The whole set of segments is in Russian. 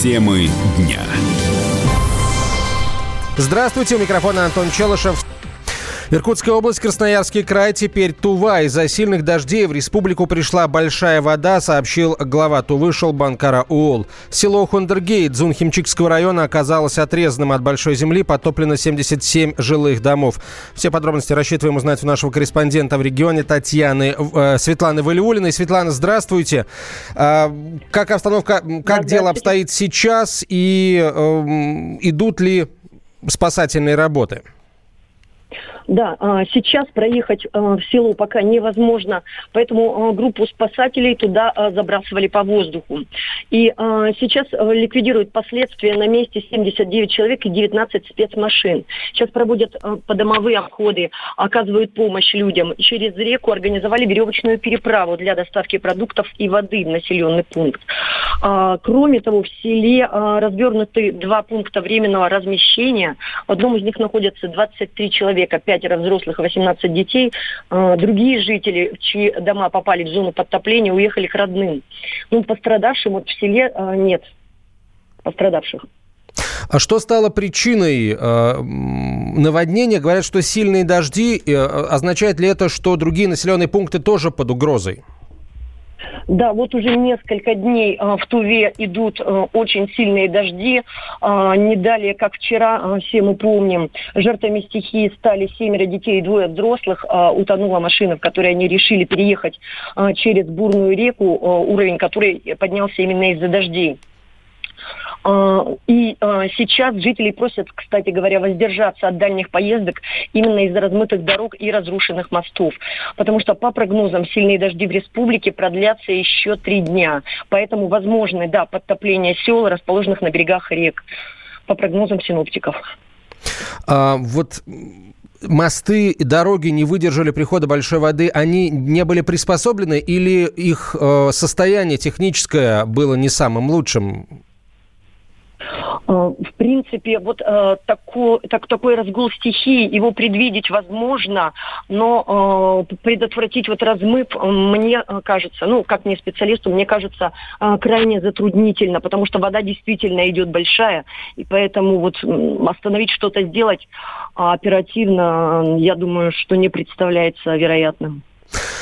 Темы дня. Здравствуйте, у микрофона Антон Челышев. Иркутская область, Красноярский край, теперь Тува. Из-за сильных дождей в республику пришла большая вода, сообщил глава Тувы Шолбанкара Уол. Село Хундергейт Зунхимчикского района оказалось отрезанным от большой земли, потоплено 77 жилых домов. Все подробности рассчитываем узнать у нашего корреспондента в регионе Татьяны э, Светланы Валиулиной. Светлана, здравствуйте. Э, как обстановка, как дело обстоит сейчас и э, идут ли спасательные работы? Да, а, сейчас проехать а, в село пока невозможно, поэтому а, группу спасателей туда забрасывали по воздуху. И сейчас ликвидируют последствия на месте 79 человек и 19 спецмашин. Сейчас проводят подомовые обходы, оказывают помощь людям. Через реку организовали веревочную переправу для доставки продуктов и воды в населенный пункт. Кроме того, в селе развернуты два пункта временного размещения. В одном из них находятся 23 человека, 5 пятеро взрослых и 18 детей. А, другие жители, чьи дома попали в зону подтопления, уехали к родным. Ну, пострадавшим вот в селе а, нет пострадавших. А что стало причиной э, наводнения? Говорят, что сильные дожди. Э, означает ли это, что другие населенные пункты тоже под угрозой? Да, вот уже несколько дней а, в Туве идут а, очень сильные дожди. А, не далее, как вчера, все мы помним, жертвами стихии стали семеро детей и двое взрослых. Утонула машина, в которой они решили переехать через бурную реку, уровень которой поднялся именно из-за дождей. А, и а, сейчас жители просят, кстати говоря, воздержаться от дальних поездок именно из-за размытых дорог и разрушенных мостов. Потому что, по прогнозам, сильные дожди в республике продлятся еще три дня. Поэтому возможны, да, подтопление сел, расположенных на берегах рек, по прогнозам синоптиков. А, вот мосты и дороги не выдержали прихода большой воды, они не были приспособлены или их э, состояние техническое было не самым лучшим? Э, в принципе, вот э, такой, так, такой разгул стихии, его предвидеть возможно, но э, предотвратить вот размыв, мне кажется, ну, как мне специалисту, мне кажется, э, крайне затруднительно, потому что вода действительно идет большая, и поэтому вот остановить что-то сделать оперативно, я думаю, что не представляется вероятным.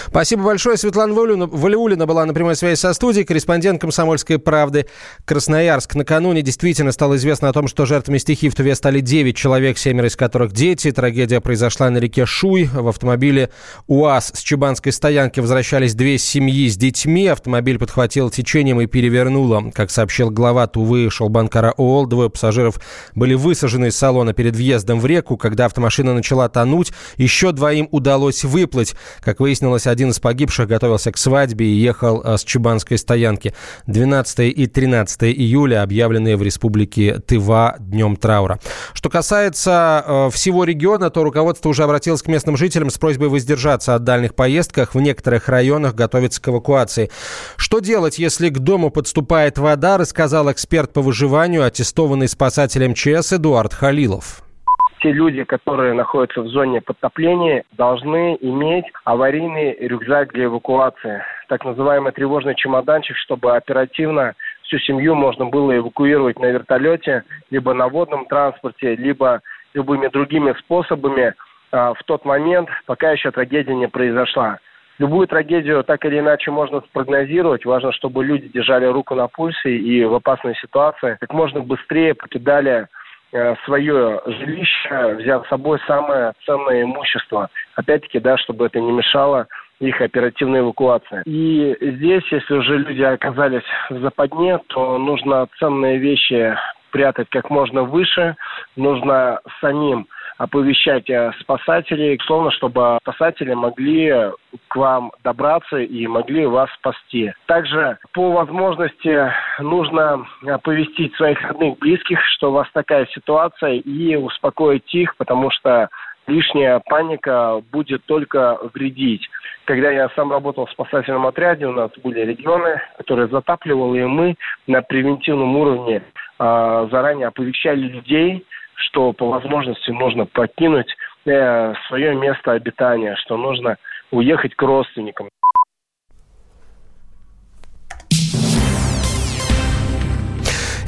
Спасибо большое. Светлана Валиулина была на прямой связи со студией, корреспондент «Комсомольской правды» Красноярск. Накануне действительно стало известно о том, что жертвами стихии в Туве стали 9 человек, семеро из которых дети. Трагедия произошла на реке Шуй. В автомобиле УАЗ с Чебанской стоянки возвращались две семьи с детьми. Автомобиль подхватил течением и перевернуло. Как сообщил глава Тувы Шалбанкара ООЛ, двое пассажиров были высажены из салона перед въездом в реку. Когда автомашина начала тонуть, еще двоим удалось выплыть. Как выяснилось, один из погибших готовился к свадьбе и ехал э, с Чубанской стоянки. 12 и 13 июля объявленные в республике Тыва днем траура. Что касается э, всего региона, то руководство уже обратилось к местным жителям с просьбой воздержаться от дальних поездках. В некоторых районах готовится к эвакуации. Что делать, если к дому подступает вода, рассказал эксперт по выживанию, аттестованный спасателем МЧС Эдуард Халилов те люди, которые находятся в зоне подтопления, должны иметь аварийный рюкзак для эвакуации, так называемый тревожный чемоданчик, чтобы оперативно всю семью можно было эвакуировать на вертолете, либо на водном транспорте, либо любыми другими способами а, в тот момент, пока еще трагедия не произошла. Любую трагедию так или иначе можно спрогнозировать. Важно, чтобы люди держали руку на пульсе и в опасной ситуации как можно быстрее покидали свое жилище, взяв с собой самое ценное имущество. Опять-таки, да, чтобы это не мешало их оперативной эвакуации. И здесь, если уже люди оказались в западне, то нужно ценные вещи прятать как можно выше, нужно самим оповещать э, спасателей, словно чтобы спасатели могли к вам добраться и могли вас спасти. Также по возможности нужно оповестить своих родных, близких, что у вас такая ситуация, и успокоить их, потому что лишняя паника будет только вредить. Когда я сам работал в спасательном отряде, у нас были регионы, которые затапливали, и мы на превентивном уровне э, заранее оповещали людей, что по возможности нужно покинуть э, свое место обитания, что нужно уехать к родственникам.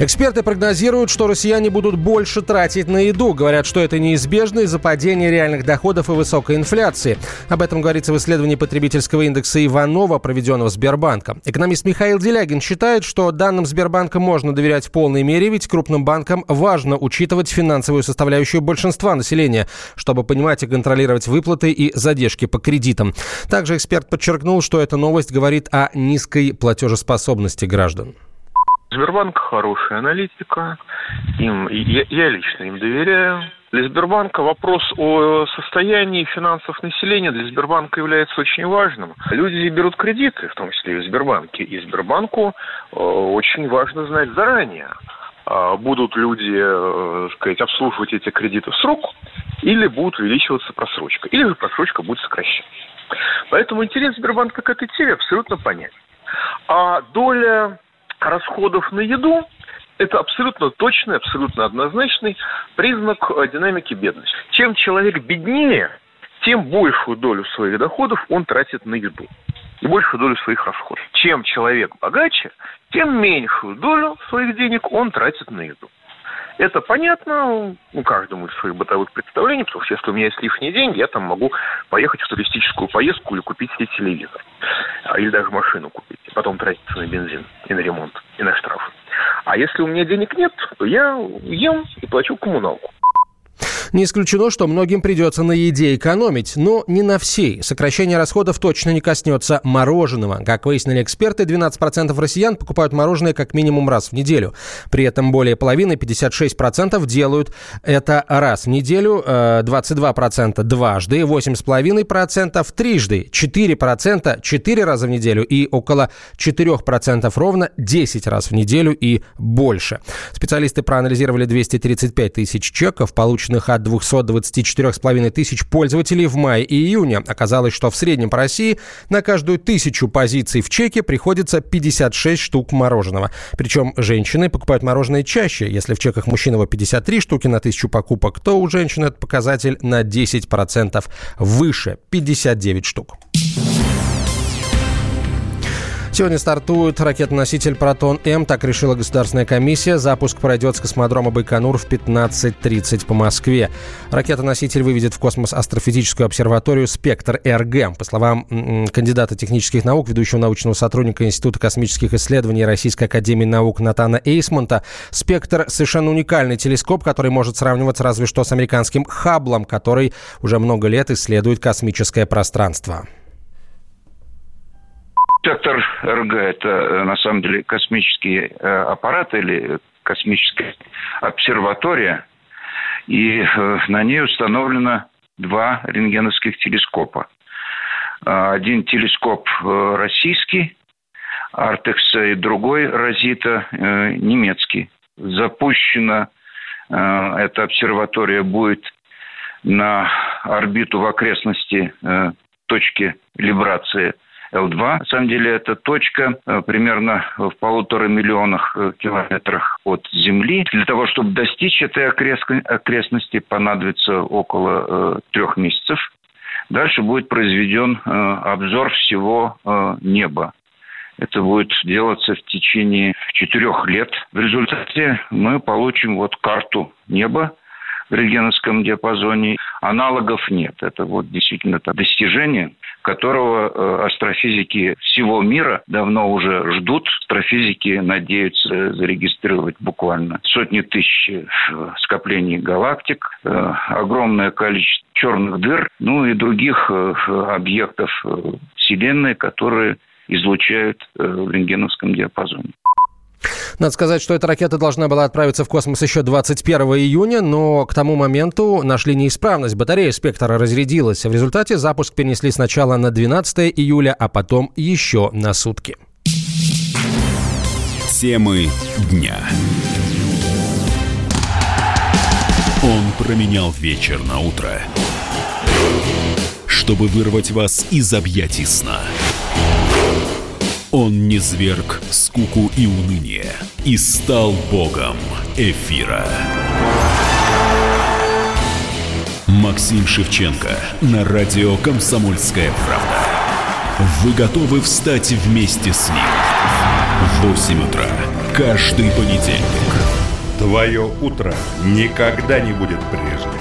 Эксперты прогнозируют, что россияне будут больше тратить на еду. Говорят, что это неизбежно из-за падения реальных доходов и высокой инфляции. Об этом говорится в исследовании потребительского индекса Иванова, проведенного Сбербанком. Экономист Михаил Делягин считает, что данным Сбербанка можно доверять в полной мере, ведь крупным банкам важно учитывать финансовую составляющую большинства населения, чтобы понимать и контролировать выплаты и задержки по кредитам. Также эксперт подчеркнул, что эта новость говорит о низкой платежеспособности граждан. Сбербанк хорошая аналитика, им, я, я лично им доверяю. Для Сбербанка вопрос о состоянии финансов населения для Сбербанка является очень важным. Люди берут кредиты, в том числе и в Сбербанке, и Сбербанку э, очень важно знать заранее, э, будут люди, э, сказать, обслуживать эти кредиты в срок, или будет увеличиваться просрочка, или же просрочка будет сокращаться. Поэтому интерес Сбербанка к этой теме абсолютно понятен. А доля расходов на еду это абсолютно точный, абсолютно однозначный признак э, динамики бедности. Чем человек беднее, тем большую долю своих доходов он тратит на еду и большую долю своих расходов. Чем человек богаче, тем меньшую долю своих денег он тратит на еду. Это понятно ну, каждому из своих бытовых представлений, потому что если у меня есть лишние деньги, я там могу поехать в туристическую поездку или купить себе телевизор. А, или даже машину купить. И потом тратиться на бензин и на ремонт, и на штрафы. А если у меня денег нет, то я ем и плачу коммуналку. Не исключено, что многим придется на еде экономить, но не на всей. Сокращение расходов точно не коснется мороженого. Как выяснили эксперты, 12% россиян покупают мороженое как минимум раз в неделю. При этом более половины, 56%, делают это раз в неделю, 22% э, дважды, 8,5% трижды, 4% 4 раза в неделю и около 4% ровно 10 раз в неделю и больше. Специалисты проанализировали 235 тысяч чеков, полученных от 224,5 тысяч пользователей в мае и июне. Оказалось, что в среднем по России на каждую тысячу позиций в чеке приходится 56 штук мороженого. Причем женщины покупают мороженое чаще. Если в чеках мужчинного 53 штуки на тысячу покупок, то у женщин этот показатель на 10% выше – 59 штук. Сегодня стартует ракетоноситель «Протон-М». Так решила Государственная комиссия. Запуск пройдет с космодрома Байконур в 15.30 по Москве. Ракетоноситель выведет в космос астрофизическую обсерваторию «Спектр-РГ». По словам кандидата технических наук, ведущего научного сотрудника Института космических исследований Российской академии наук Натана Эйсмонта, «Спектр» — совершенно уникальный телескоп, который может сравниваться разве что с американским «Хабблом», который уже много лет исследует космическое пространство. Спектр РГ – это э, на самом деле космический э, аппарат или космическая обсерватория, и э, на ней установлено два рентгеновских телескопа. Один телескоп российский, Артекс, и другой Розита, немецкий. Запущена эта обсерватория будет на орбиту в окрестности точки либрации – Л-2. На самом деле это точка э, примерно в полутора миллионах э, километрах от Земли. Для того, чтобы достичь этой окрестности, понадобится около э, трех месяцев. Дальше будет произведен обзор всего неба. Это будет делаться в течение четырех лет. В результате мы получим вот карту неба, в рентгеновском диапазоне. Аналогов нет. Это вот действительно это достижение, которого э, астрофизики всего мира давно уже ждут. Астрофизики надеются зарегистрировать буквально сотни тысяч э, скоплений галактик, э, огромное количество черных дыр, ну и других объектов Вселенной, которые излучают в рентгеновском диапазоне. Надо сказать, что эта ракета должна была отправиться в космос еще 21 июня, но к тому моменту нашли неисправность. Батарея «Спектра» разрядилась. В результате запуск перенесли сначала на 12 июля, а потом еще на сутки. Темы дня. Он променял вечер на утро, чтобы вырвать вас из объятий сна. Он не зверг скуку и уныние и стал богом эфира. Максим Шевченко на радио «Комсомольская правда». Вы готовы встать вместе с ним? В 8 утра каждый понедельник. Твое утро никогда не будет прежним.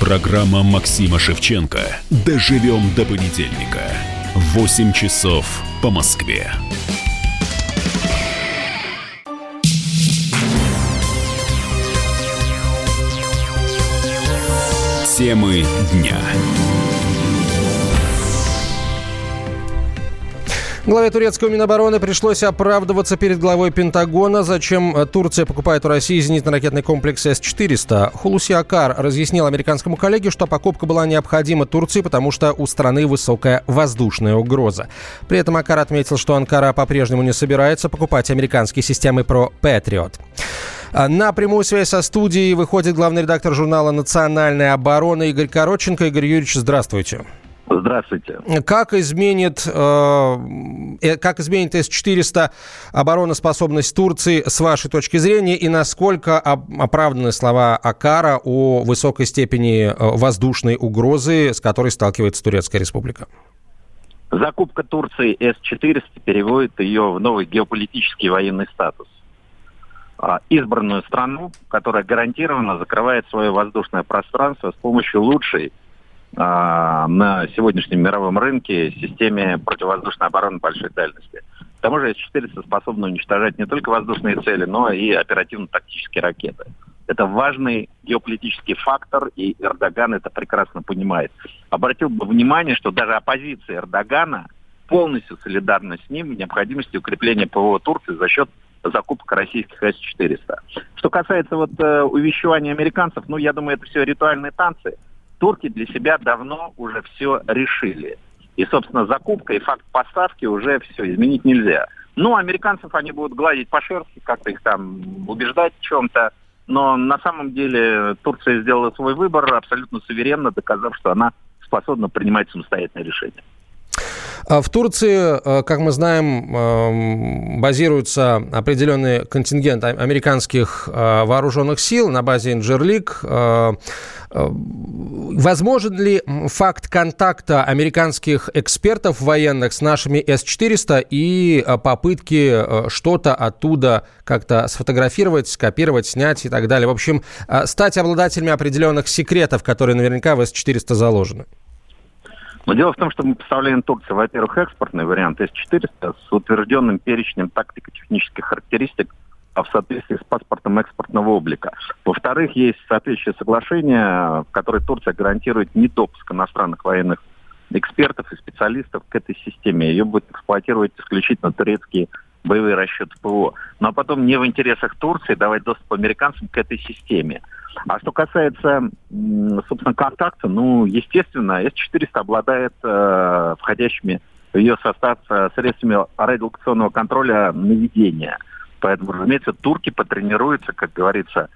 Программа Максима Шевченко «Доживем до понедельника». 8 часов по Москве. Темы дня. Главе турецкого Минобороны пришлось оправдываться перед главой Пентагона, зачем Турция покупает у России зенитно-ракетный комплекс С-400. Хулуси Акар разъяснил американскому коллеге, что покупка была необходима Турции, потому что у страны высокая воздушная угроза. При этом Акар отметил, что Анкара по-прежнему не собирается покупать американские системы про Патриот. На прямую связь со студией выходит главный редактор журнала «Национальная оборона» Игорь Короченко. Игорь Юрьевич, здравствуйте. Здравствуйте. Как изменит, э, э как изменит С-400 обороноспособность Турции с вашей точки зрения и насколько оправданы слова Акара о высокой степени э, воздушной угрозы, с которой сталкивается Турецкая республика? Закупка Турции С-400 переводит ее в новый геополитический военный статус. А, избранную страну, которая гарантированно закрывает свое воздушное пространство с помощью лучшей на сегодняшнем мировом рынке системе противовоздушной обороны большой дальности. К тому же С-400 способна уничтожать не только воздушные цели, но и оперативно-тактические ракеты. Это важный геополитический фактор, и Эрдоган это прекрасно понимает. Обратил бы внимание, что даже оппозиция Эрдогана полностью солидарна с ним в необходимости укрепления ПВО Турции за счет закупок российских С-400. Что касается вот э, увещевания американцев, ну, я думаю, это все ритуальные танцы. Турки для себя давно уже все решили. И, собственно, закупка и факт поставки уже все изменить нельзя. Ну, американцев они будут гладить по шерсти, как-то их там убеждать в чем-то. Но на самом деле Турция сделала свой выбор абсолютно суверенно, доказав, что она способна принимать самостоятельные решения. А в Турции, э, как мы знаем, эм, базируется определенный контингент американских э, вооруженных сил на базе Инджерлик. Э, возможен ли факт контакта американских экспертов военных с нашими С-400 и попытки что-то оттуда как-то сфотографировать, скопировать, снять и так далее? В общем, стать обладателями определенных секретов, которые наверняка в С-400 заложены. Но дело в том, что мы поставляем Турции, во-первых, экспортный вариант С-400 с утвержденным перечнем тактико-технических характеристик а в соответствии с паспортом экспортного облика. Во-вторых, есть соответствующее соглашение, в которое Турция гарантирует недопуск иностранных военных экспертов и специалистов к этой системе. Ее будет эксплуатировать исключительно турецкие боевые расчеты ПВО. Ну а потом не в интересах Турции давать доступ американцам к этой системе. А что касается, собственно, контакта, ну, естественно, С-400 обладает э, входящими в ее состав э, средствами радиолокационного контроля наведения. Поэтому, разумеется, турки потренируются, как говорится,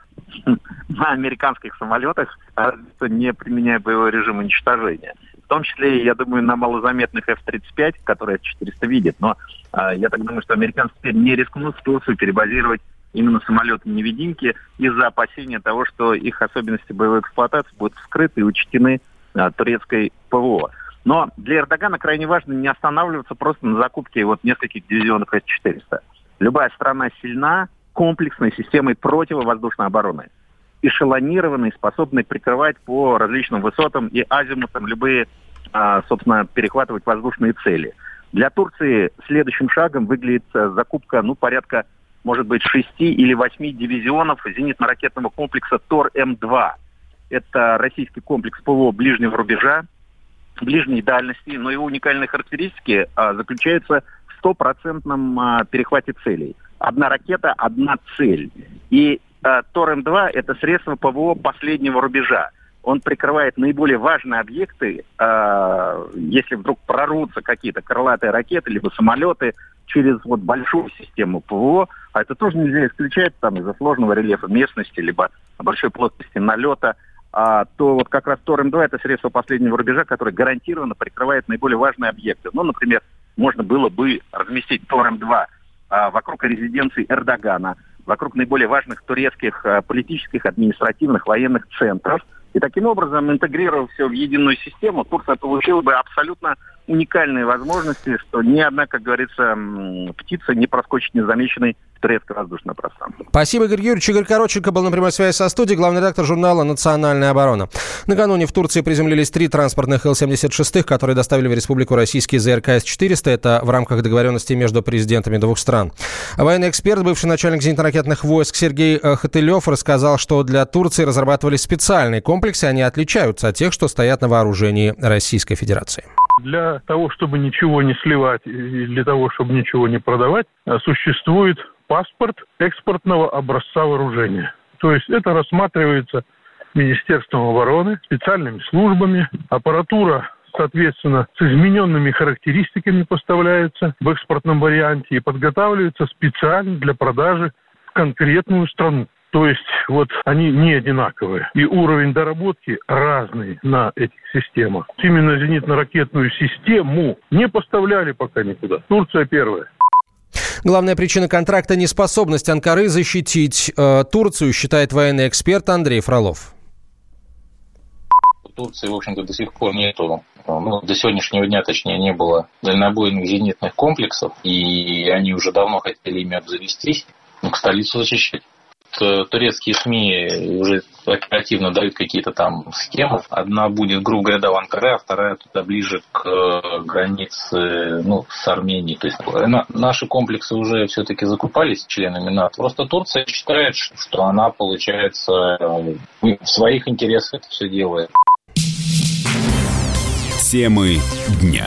на американских самолетах, а не применяя боевой режим уничтожения. В том числе, я думаю, на малозаметных F-35, которые С-400 видят. Но э, я так думаю, что американцы теперь не рискнут в Турцию перебазировать именно самолеты-невидимки из-за опасения того, что их особенности боевой эксплуатации будут вскрыты и учтены а, турецкой ПВО. Но для Эрдогана крайне важно не останавливаться просто на закупке вот нескольких дивизионов С-400. Любая страна сильна комплексной системой противовоздушной обороны, эшелонированной, способной прикрывать по различным высотам и азимутам любые, а, собственно, перехватывать воздушные цели. Для Турции следующим шагом выглядит а, закупка, ну, порядка может быть, шести или восьми дивизионов зенитно-ракетного комплекса ТОР-М2. Это российский комплекс ПВО ближнего рубежа, ближней дальности, но его уникальные характеристики а, заключаются в стопроцентном а, перехвате целей. Одна ракета, одна цель. И ТОР-М2 – это средство ПВО последнего рубежа. Он прикрывает наиболее важные объекты, э, если вдруг прорвутся какие-то крылатые ракеты, либо самолеты через вот большую систему ПВО, а это тоже нельзя исключать там из-за сложного рельефа местности, либо большой плотности налета, а, то вот как раз ТОР-М2 это средство последнего рубежа, которое гарантированно прикрывает наиболее важные объекты. Ну, например, можно было бы разместить ТОР-М2 а, вокруг резиденции Эрдогана, вокруг наиболее важных турецких а, политических, административных, военных центров. И таким образом, интегрировав все в единую систему, Турция получила бы абсолютно уникальные возможности, что ни одна, как говорится, птица не проскочит незамеченной турецкое воздушное пространство. Спасибо, Игорь Юрьевич. Игорь Короченко был на прямой связи со студией, главный редактор журнала «Национальная оборона». Накануне в Турции приземлились три транспортных Ил-76, которые доставили в Республику российские ЗРК С-400. Это в рамках договоренности между президентами двух стран. Военный эксперт, бывший начальник зенитно-ракетных войск Сергей э, Хатылев рассказал, что для Турции разрабатывали специальные комплексы. Они отличаются от тех, что стоят на вооружении Российской Федерации. Для того, чтобы ничего не сливать и для того, чтобы ничего не продавать, э, существует паспорт экспортного образца вооружения. То есть это рассматривается Министерством обороны, специальными службами. Аппаратура соответственно, с измененными характеристиками поставляется в экспортном варианте и подготавливается специально для продажи в конкретную страну. То есть вот они не одинаковые. И уровень доработки разный на этих системах. Именно зенитно-ракетную систему не поставляли пока никуда. Турция первая. Главная причина контракта – неспособность Анкары защитить э, Турцию, считает военный эксперт Андрей Фролов. Турции, в общем-то, до сих пор нету ну, до сегодняшнего дня, точнее, не было дальнобойных зенитных комплексов, и они уже давно хотели ими обзавестись, ну, к столицу защищать. Э, турецкие СМИ уже оперативно дают какие-то там схемы. Одна будет, грубо говоря, до Анкары, а вторая туда ближе к э, границе ну, с Арменией. То есть э, на, наши комплексы уже все-таки закупались членами НАТО. Просто Турция считает, что она, получается, в своих интересах это все делает. Темы дня.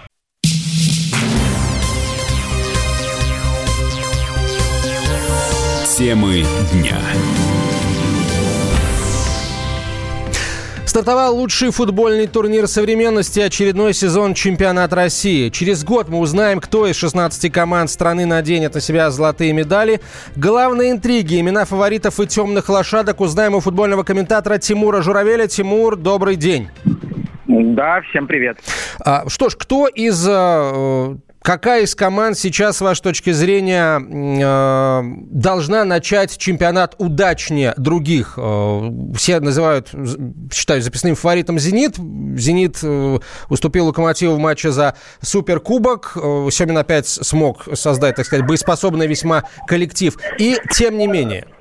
Темы дня. Стартовал лучший футбольный турнир современности, очередной сезон чемпионат России. Через год мы узнаем, кто из 16 команд страны наденет на себя золотые медали. Главные интриги, имена фаворитов и темных лошадок узнаем у футбольного комментатора Тимура Журавеля. Тимур, добрый день. Да, всем привет. А, что ж, кто из э, Какая из команд сейчас, с вашей точки зрения, э, должна начать чемпионат удачнее других? Э, все называют, считаю, записным фаворитом «Зенит». «Зенит» э, уступил «Локомотиву» в матче за Суперкубок. Семин опять смог создать, так сказать, боеспособный весьма коллектив. И тем не менее –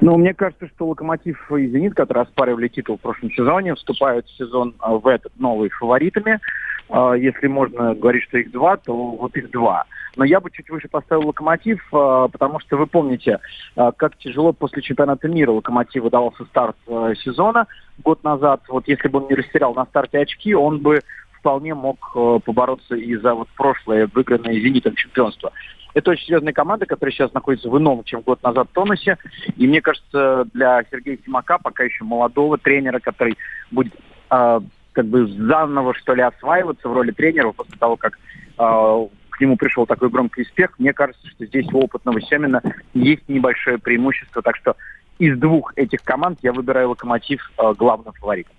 ну, мне кажется, что «Локомотив» и «Зенит», которые оспаривали титул в прошлом сезоне, вступают в сезон в этот новый фаворитами. А, если можно говорить, что их два, то вот их два. Но я бы чуть выше поставил «Локомотив», а, потому что вы помните, а, как тяжело после чемпионата мира «Локомотиву» давался старт сезона год назад. Вот если бы он не растерял на старте очки, он бы вполне мог побороться и за вот прошлое выигранное «Зенитом» чемпионство. Это очень серьезная команда, которая сейчас находится в ином, чем год назад, тонусе. И мне кажется, для Сергея Симака, пока еще молодого тренера, который будет как бы заново, что ли, осваиваться в роли тренера после того, как э, к нему пришел такой громкий успех. Мне кажется, что здесь у опытного Семина есть небольшое преимущество. Так что из двух этих команд я выбираю «Локомотив» э, главным фаворитом.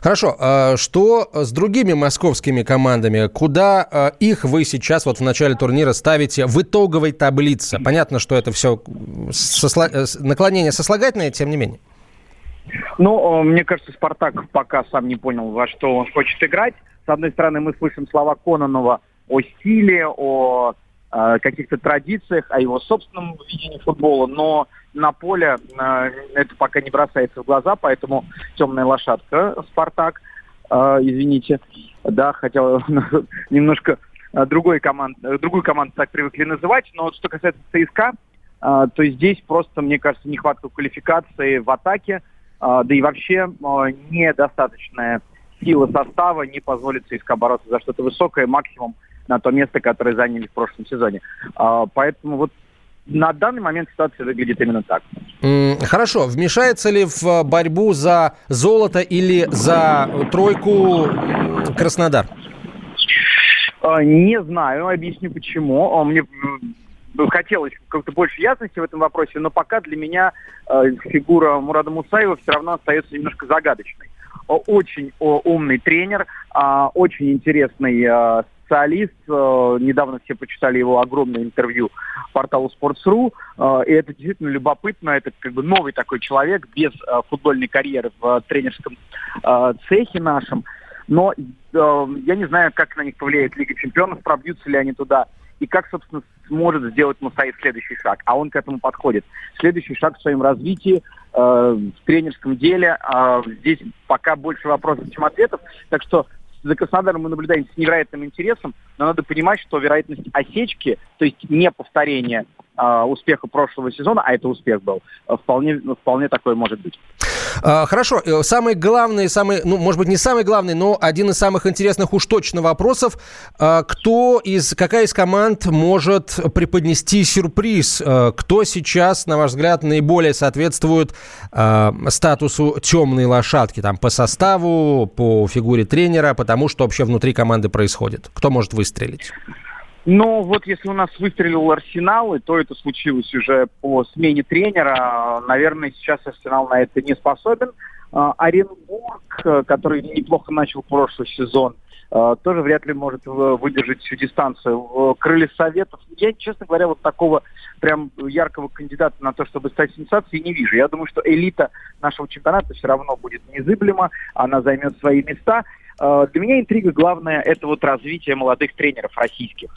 Хорошо. А что с другими московскими командами? Куда их вы сейчас вот в начале турнира ставите в итоговой таблице? Понятно, что это все сосла... Э, наклонение сослагательное, тем не менее. Ну, мне кажется, Спартак пока сам не понял, во что он хочет играть. С одной стороны, мы слышим слова Кононова о стиле, о э, каких-то традициях, о его собственном видении футбола, но на поле э, это пока не бросается в глаза, поэтому темная лошадка Спартак, э, извините, да, хотел немножко э, другой команд, э, другую команду так привыкли называть, но что касается ЦСКА, э, то здесь просто, мне кажется, нехватка квалификации в атаке, да и вообще а, недостаточная сила состава не позволит ЦСКА бороться за что-то высокое, максимум на то место, которое заняли в прошлом сезоне. А, поэтому вот на данный момент ситуация выглядит именно так. Хорошо. Вмешается ли в борьбу за золото или за тройку Краснодар? Не знаю, объясню почему. Мне хотелось как-то больше ясности в этом вопросе, но пока для меня э, фигура Мурада Мусаева все равно остается немножко загадочной. Очень умный тренер, а, очень интересный а, специалист. Э, недавно все почитали его огромное интервью порталу Sports.ru. Э, и это действительно любопытно. Это как бы новый такой человек без э, футбольной карьеры в тренерском цехе нашем. Но я не знаю, как на них повлияет Лига Чемпионов, пробьются ли они туда и как, собственно, сможет сделать Мусаид следующий шаг. А он к этому подходит. Следующий шаг в своем развитии, э, в тренерском деле. Э, здесь пока больше вопросов, чем ответов. Так что за Краснодаром мы наблюдаем с невероятным интересом, но надо понимать, что вероятность осечки, то есть не повторения э, успеха прошлого сезона, а это успех был, вполне, вполне такой может быть. А, хорошо, э, самый главный, самый, ну, может быть, не самый главный, но один из самых интересных уж точно вопросов. А, кто из, какая из команд может преподнести сюрприз? А, кто сейчас, на ваш взгляд, наиболее соответствует статусу темной лошадки? Там, по составу, по фигуре тренера, по тому, что вообще внутри команды происходит? Кто может выстрелить? Но вот если у нас выстрелил Арсенал, и то это случилось уже по смене тренера, наверное, сейчас Арсенал на это не способен. А, Оренбург, который неплохо начал прошлый сезон, а, тоже вряд ли может выдержать всю дистанцию. Крылья Советов, я, честно говоря, вот такого прям яркого кандидата на то, чтобы стать сенсацией, не вижу. Я думаю, что элита нашего чемпионата все равно будет незыблема, она займет свои места. А, для меня интрига главная – это вот развитие молодых тренеров российских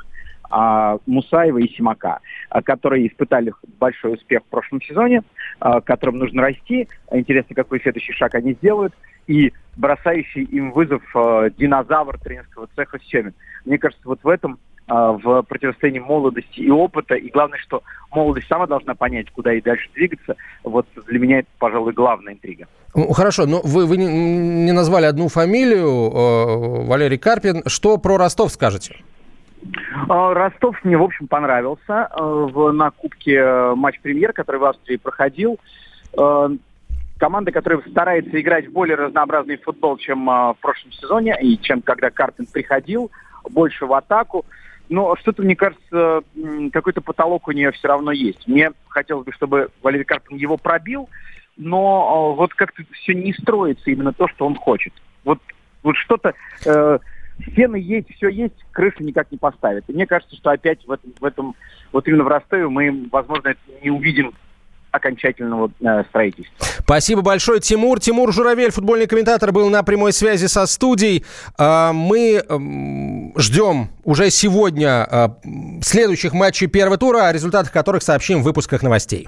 Мусаева и Симака, а, которые испытали большой успех в прошлом сезоне, а, которым нужно расти. Интересно, какой следующий шаг они сделают. И бросающий им вызов а, динозавр тренерского цеха Семин. Мне кажется, вот в этом в противостоянии молодости и опыта. И главное, что молодость сама должна понять, куда и дальше двигаться. Вот для меня это, пожалуй, главная интрига. Ну, хорошо, но вы, вы не назвали одну фамилию, э, Валерий Карпин. Что про Ростов скажете? А, Ростов мне, в общем, понравился э, в, на Кубке э, матч-премьер, который в Австрии проходил. Э, команда, которая старается играть в более разнообразный футбол, чем в прошлом сезоне, и чем когда Карпин приходил, больше в атаку. Но что-то, мне кажется, какой-то потолок у нее все равно есть. Мне хотелось бы, чтобы Валерий Карпин его пробил, но вот как-то все не строится именно то, что он хочет. Вот, вот что-то... стены есть, все есть, крышу никак не поставят. И мне кажется, что опять в этом, в этом вот именно в Ростове мы, возможно, не увидим окончательного э, строительства. Спасибо большое, Тимур. Тимур Журавель, футбольный комментатор, был на прямой связи со студией. Э, мы э, ждем уже сегодня э, следующих матчей первого тура, о результатах которых сообщим в выпусках новостей.